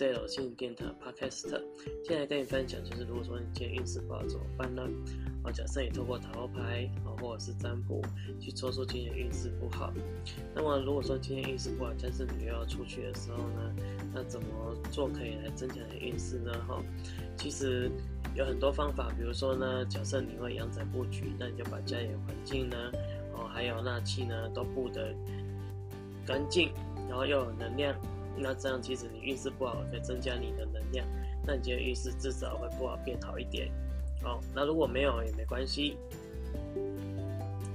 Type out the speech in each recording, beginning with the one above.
在有幸电台 Podcast，现在跟你分享就是，如果说你今天运势不好怎么办呢？哦，假设你透过塔罗牌哦，或者是占卜去抽出今天运势不好，那么如果说今天运势不好，但是你又要出去的时候呢，那怎么做可以来增强你的运势呢？哈，其实有很多方法，比如说呢，假设你会阳宅布局，那你就把家里的环境呢，哦，还有纳气呢，都布得干净，然后又有能量。那这样其实你运势不好，可以增加你的能量，那你今天运势至少会不好变好一点。哦，那如果没有也没关系，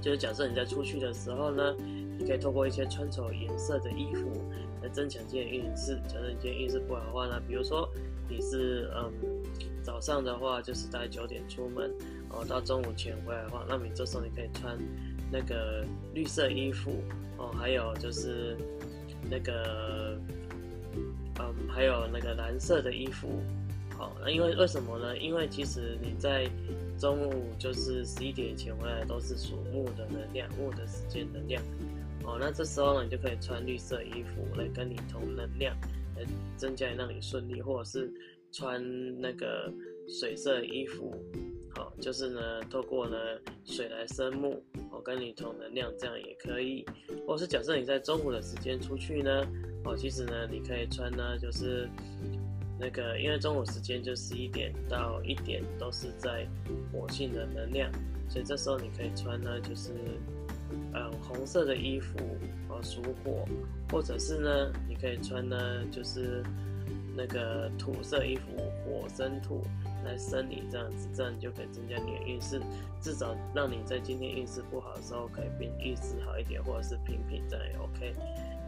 就是假设你在出去的时候呢，你可以透过一些穿着颜色的衣服来增强今天运势。假设你今天运势不好的话呢，比如说你是嗯早上的话，就是大概九点出门，哦到中午前回来的话，那么你这时候你可以穿那个绿色衣服，哦还有就是那个。嗯，还有那个蓝色的衣服，好，那因为为什么呢？因为其实你在中午就是十一点前回来都是属木的能量，木的时间能量，哦，那这时候呢，你就可以穿绿色衣服来跟你同能量，来增加让你顺利，或者是穿那个水色衣服，好，就是呢，透过呢水来生木，我跟你同能量，这样也可以，或者是假设你在中午的时间出去呢。哦，其实呢，你可以穿呢，就是那个，因为中午时间就十一点到一点都是在火性的能量，所以这时候你可以穿呢，就是嗯红色的衣服，哦属火，或者是呢，你可以穿呢，就是那个土色衣服，火生土来生你这样子，这样你就可以增加你的运势，至少让你在今天运势不好的时候可以变运势好一点，或者是平平这样也 OK。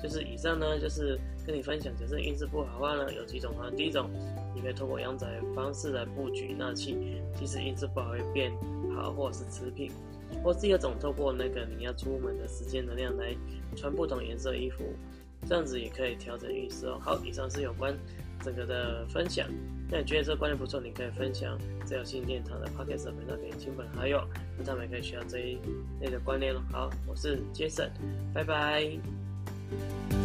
就是以上呢，就是跟你分享，假设运势不好的话呢，有几种方第一种，你可以通过阳宅方式来布局纳气，即使运势不好会变好，或者是持平；或第二种，透过那个你要出门的时间能量来穿不同颜色衣服，这样子也可以调整运势哦。好，以上是有关整个的分享。那你觉得这个观念不错，你可以分享这条新殿堂的 podcast 频道给亲朋好友，让他们也可以学到这一类的观念了。好，我是 Jason，拜拜。